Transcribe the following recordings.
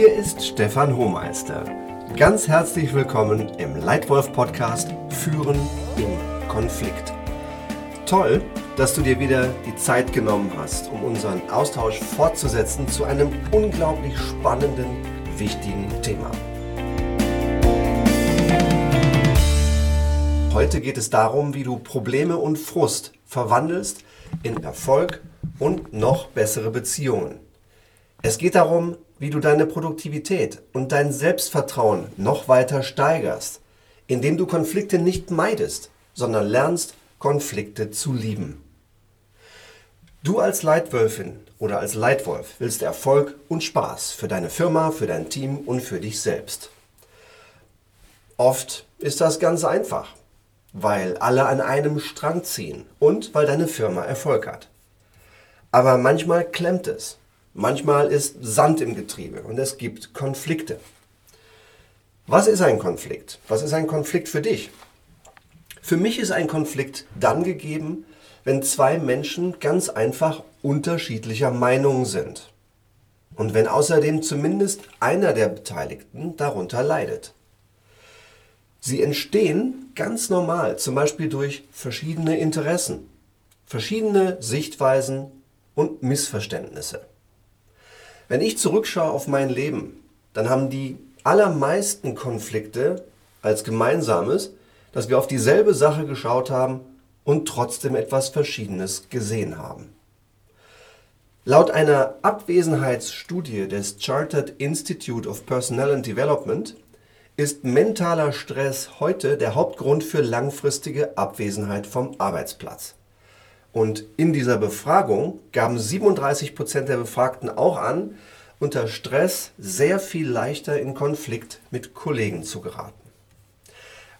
Hier ist Stefan Hohmeister. Ganz herzlich willkommen im Leitwolf Podcast Führen im Konflikt. Toll, dass du dir wieder die Zeit genommen hast, um unseren Austausch fortzusetzen zu einem unglaublich spannenden, wichtigen Thema. Heute geht es darum, wie du Probleme und Frust verwandelst in Erfolg und noch bessere Beziehungen. Es geht darum, wie du deine Produktivität und dein Selbstvertrauen noch weiter steigerst, indem du Konflikte nicht meidest, sondern lernst, Konflikte zu lieben. Du als Leitwölfin oder als Leitwolf willst Erfolg und Spaß für deine Firma, für dein Team und für dich selbst. Oft ist das ganz einfach, weil alle an einem Strang ziehen und weil deine Firma Erfolg hat. Aber manchmal klemmt es Manchmal ist Sand im Getriebe und es gibt Konflikte. Was ist ein Konflikt? Was ist ein Konflikt für dich? Für mich ist ein Konflikt dann gegeben, wenn zwei Menschen ganz einfach unterschiedlicher Meinung sind. Und wenn außerdem zumindest einer der Beteiligten darunter leidet. Sie entstehen ganz normal, zum Beispiel durch verschiedene Interessen, verschiedene Sichtweisen und Missverständnisse. Wenn ich zurückschaue auf mein Leben, dann haben die allermeisten Konflikte als gemeinsames, dass wir auf dieselbe Sache geschaut haben und trotzdem etwas Verschiedenes gesehen haben. Laut einer Abwesenheitsstudie des Chartered Institute of Personnel and Development ist mentaler Stress heute der Hauptgrund für langfristige Abwesenheit vom Arbeitsplatz. Und in dieser Befragung gaben 37 Prozent der Befragten auch an, unter Stress sehr viel leichter in Konflikt mit Kollegen zu geraten.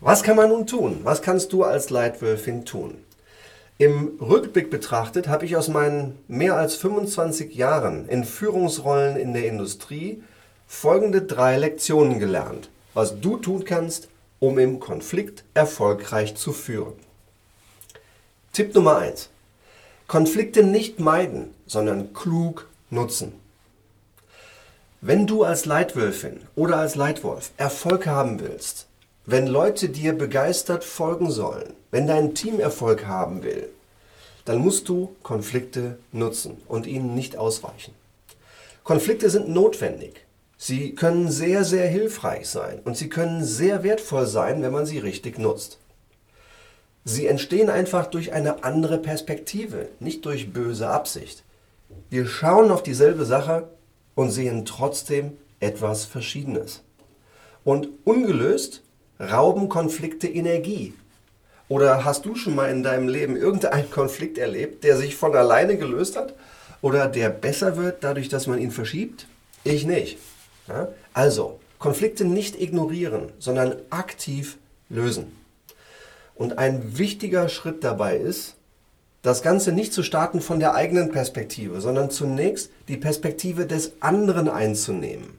Was kann man nun tun? Was kannst du als Leitwölfin tun? Im Rückblick betrachtet habe ich aus meinen mehr als 25 Jahren in Führungsrollen in der Industrie folgende drei Lektionen gelernt, was du tun kannst, um im Konflikt erfolgreich zu führen. Tipp Nummer eins: Konflikte nicht meiden, sondern klug nutzen. Wenn du als Leitwölfin oder als Leitwolf Erfolg haben willst, wenn Leute dir begeistert folgen sollen, wenn dein Team Erfolg haben will, dann musst du Konflikte nutzen und ihnen nicht ausweichen. Konflikte sind notwendig. Sie können sehr, sehr hilfreich sein und sie können sehr wertvoll sein, wenn man sie richtig nutzt. Sie entstehen einfach durch eine andere Perspektive, nicht durch böse Absicht. Wir schauen auf dieselbe Sache und sehen trotzdem etwas Verschiedenes. Und ungelöst rauben Konflikte Energie. Oder hast du schon mal in deinem Leben irgendeinen Konflikt erlebt, der sich von alleine gelöst hat oder der besser wird dadurch, dass man ihn verschiebt? Ich nicht. Also, Konflikte nicht ignorieren, sondern aktiv lösen. Und ein wichtiger Schritt dabei ist, das Ganze nicht zu starten von der eigenen Perspektive, sondern zunächst die Perspektive des anderen einzunehmen.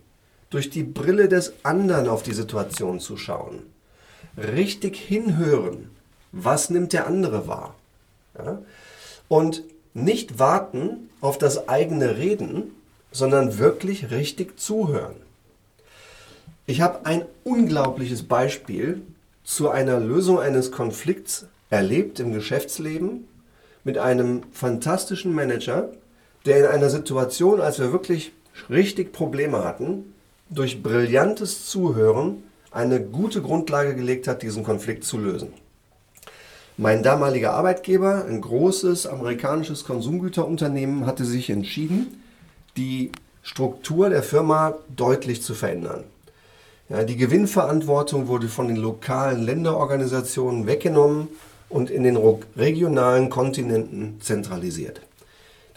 Durch die Brille des anderen auf die Situation zu schauen. Richtig hinhören. Was nimmt der andere wahr? Ja? Und nicht warten auf das eigene Reden, sondern wirklich richtig zuhören. Ich habe ein unglaubliches Beispiel zu einer Lösung eines Konflikts erlebt im Geschäftsleben mit einem fantastischen Manager, der in einer Situation, als wir wirklich richtig Probleme hatten, durch brillantes Zuhören eine gute Grundlage gelegt hat, diesen Konflikt zu lösen. Mein damaliger Arbeitgeber, ein großes amerikanisches Konsumgüterunternehmen, hatte sich entschieden, die Struktur der Firma deutlich zu verändern. Ja, die Gewinnverantwortung wurde von den lokalen Länderorganisationen weggenommen und in den regionalen Kontinenten zentralisiert.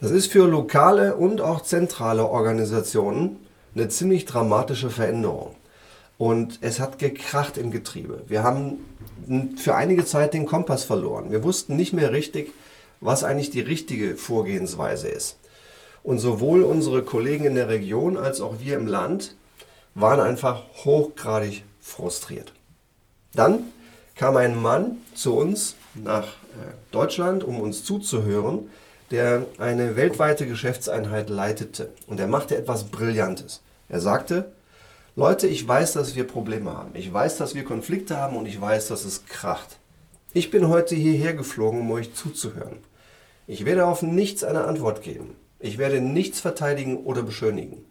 Das ist für lokale und auch zentrale Organisationen eine ziemlich dramatische Veränderung. Und es hat gekracht im Getriebe. Wir haben für einige Zeit den Kompass verloren. Wir wussten nicht mehr richtig, was eigentlich die richtige Vorgehensweise ist. Und sowohl unsere Kollegen in der Region als auch wir im Land waren einfach hochgradig frustriert. Dann kam ein Mann zu uns nach äh, Deutschland, um uns zuzuhören, der eine weltweite Geschäftseinheit leitete. Und er machte etwas Brillantes. Er sagte, Leute, ich weiß, dass wir Probleme haben. Ich weiß, dass wir Konflikte haben und ich weiß, dass es kracht. Ich bin heute hierher geflogen, um euch zuzuhören. Ich werde auf nichts eine Antwort geben. Ich werde nichts verteidigen oder beschönigen.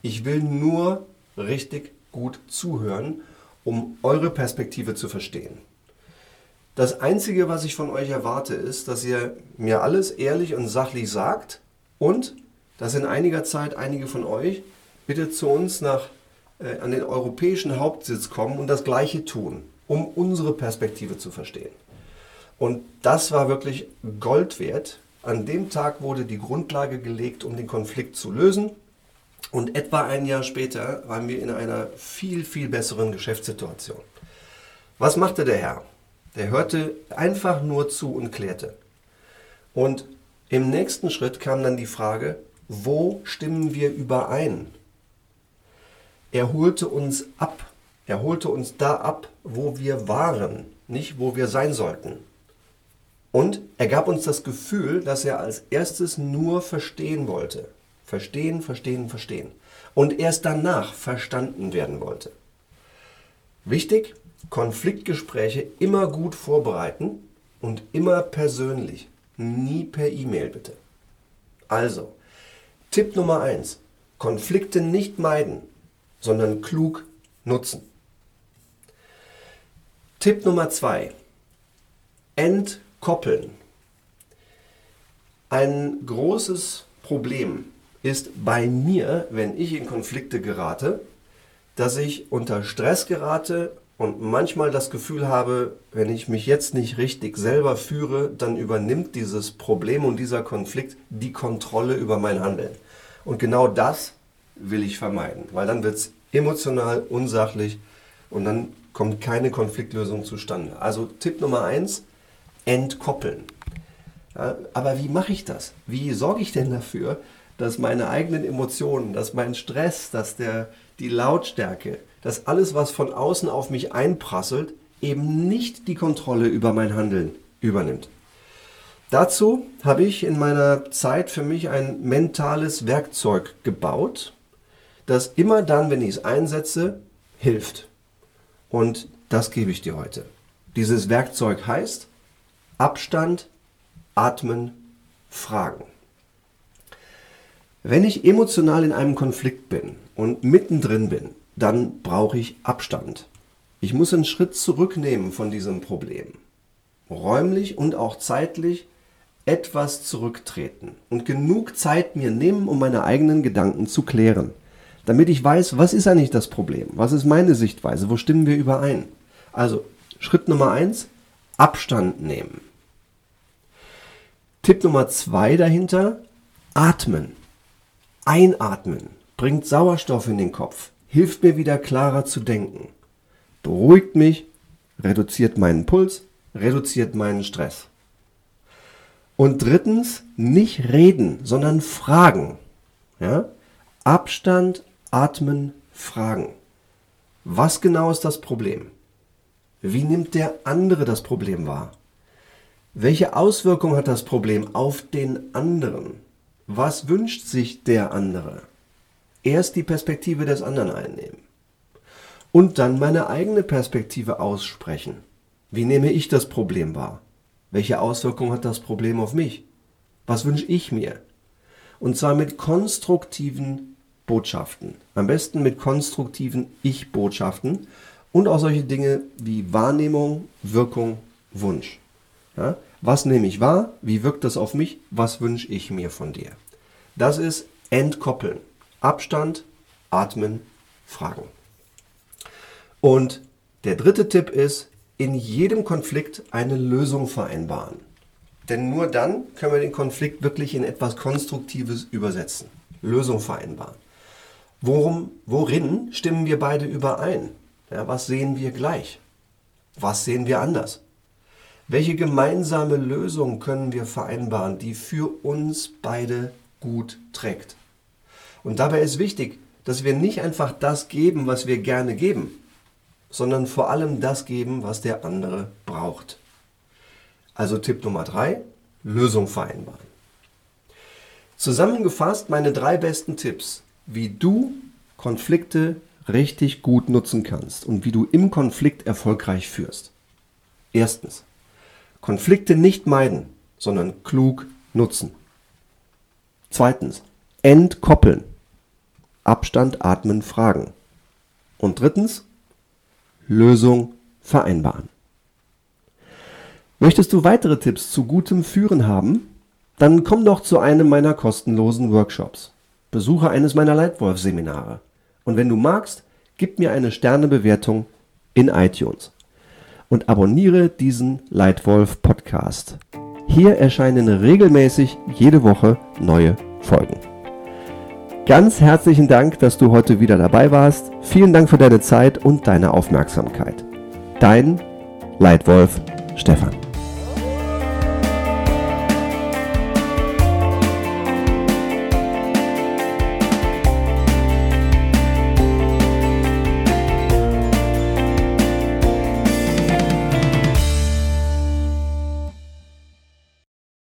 Ich will nur richtig gut zuhören, um eure Perspektive zu verstehen. Das Einzige, was ich von euch erwarte, ist, dass ihr mir alles ehrlich und sachlich sagt und dass in einiger Zeit einige von euch bitte zu uns nach, äh, an den europäischen Hauptsitz kommen und das Gleiche tun, um unsere Perspektive zu verstehen. Und das war wirklich Gold wert. An dem Tag wurde die Grundlage gelegt, um den Konflikt zu lösen. Und etwa ein Jahr später waren wir in einer viel, viel besseren Geschäftssituation. Was machte der Herr? Der hörte einfach nur zu und klärte. Und im nächsten Schritt kam dann die Frage, wo stimmen wir überein? Er holte uns ab. Er holte uns da ab, wo wir waren, nicht wo wir sein sollten. Und er gab uns das Gefühl, dass er als erstes nur verstehen wollte. Verstehen, verstehen, verstehen. Und erst danach verstanden werden wollte. Wichtig, Konfliktgespräche immer gut vorbereiten und immer persönlich. Nie per E-Mail bitte. Also, Tipp Nummer 1. Konflikte nicht meiden, sondern klug nutzen. Tipp Nummer 2. Entkoppeln. Ein großes Problem ist bei mir, wenn ich in Konflikte gerate, dass ich unter Stress gerate und manchmal das Gefühl habe, wenn ich mich jetzt nicht richtig selber führe, dann übernimmt dieses Problem und dieser Konflikt die Kontrolle über mein Handeln. Und genau das will ich vermeiden, weil dann wird es emotional, unsachlich und dann kommt keine Konfliktlösung zustande. Also Tipp Nummer eins, entkoppeln. Ja, aber wie mache ich das? Wie sorge ich denn dafür, dass meine eigenen Emotionen, dass mein Stress, dass der, die Lautstärke, dass alles, was von außen auf mich einprasselt, eben nicht die Kontrolle über mein Handeln übernimmt. Dazu habe ich in meiner Zeit für mich ein mentales Werkzeug gebaut, das immer dann, wenn ich es einsetze, hilft. Und das gebe ich dir heute. Dieses Werkzeug heißt Abstand, Atmen, Fragen. Wenn ich emotional in einem Konflikt bin und mittendrin bin, dann brauche ich Abstand. Ich muss einen Schritt zurücknehmen von diesem Problem. Räumlich und auch zeitlich etwas zurücktreten und genug Zeit mir nehmen, um meine eigenen Gedanken zu klären damit ich weiß, was ist eigentlich das Problem? Was ist meine Sichtweise? Wo stimmen wir überein? Also Schritt Nummer eins, Abstand nehmen. Tipp Nummer zwei dahinter, atmen. Einatmen bringt Sauerstoff in den Kopf, hilft mir wieder klarer zu denken, beruhigt mich, reduziert meinen Puls, reduziert meinen Stress. Und drittens, nicht reden, sondern fragen. Ja? Abstand, Atmen, Fragen. Was genau ist das Problem? Wie nimmt der andere das Problem wahr? Welche Auswirkung hat das Problem auf den anderen? Was wünscht sich der andere? Erst die Perspektive des anderen einnehmen. Und dann meine eigene Perspektive aussprechen. Wie nehme ich das Problem wahr? Welche Auswirkung hat das Problem auf mich? Was wünsche ich mir? Und zwar mit konstruktiven Botschaften. Am besten mit konstruktiven Ich-Botschaften und auch solche Dinge wie Wahrnehmung, Wirkung, Wunsch. Ja? Was nehme ich wahr? Wie wirkt das auf mich? Was wünsche ich mir von dir? Das ist Entkoppeln. Abstand, Atmen, Fragen. Und der dritte Tipp ist, in jedem Konflikt eine Lösung vereinbaren. Denn nur dann können wir den Konflikt wirklich in etwas Konstruktives übersetzen. Lösung vereinbaren. Worum, worin stimmen wir beide überein? Ja, was sehen wir gleich? Was sehen wir anders? Welche gemeinsame Lösung können wir vereinbaren, die für uns beide gut trägt? Und dabei ist wichtig, dass wir nicht einfach das geben, was wir gerne geben, sondern vor allem das geben, was der andere braucht. Also Tipp Nummer drei: Lösung vereinbaren. Zusammengefasst meine drei besten Tipps, wie du Konflikte richtig gut nutzen kannst und wie du im Konflikt erfolgreich führst. Erstens. Konflikte nicht meiden, sondern klug nutzen. Zweitens. Entkoppeln. Abstand, atmen, fragen. Und drittens. Lösung vereinbaren. Möchtest du weitere Tipps zu gutem Führen haben? Dann komm doch zu einem meiner kostenlosen Workshops. Besuche eines meiner Leitwolf-Seminare. Und wenn du magst, gib mir eine Sternebewertung in iTunes. Und abonniere diesen Leitwolf Podcast. Hier erscheinen regelmäßig jede Woche neue Folgen. Ganz herzlichen Dank, dass du heute wieder dabei warst. Vielen Dank für deine Zeit und deine Aufmerksamkeit. Dein Leitwolf Stefan.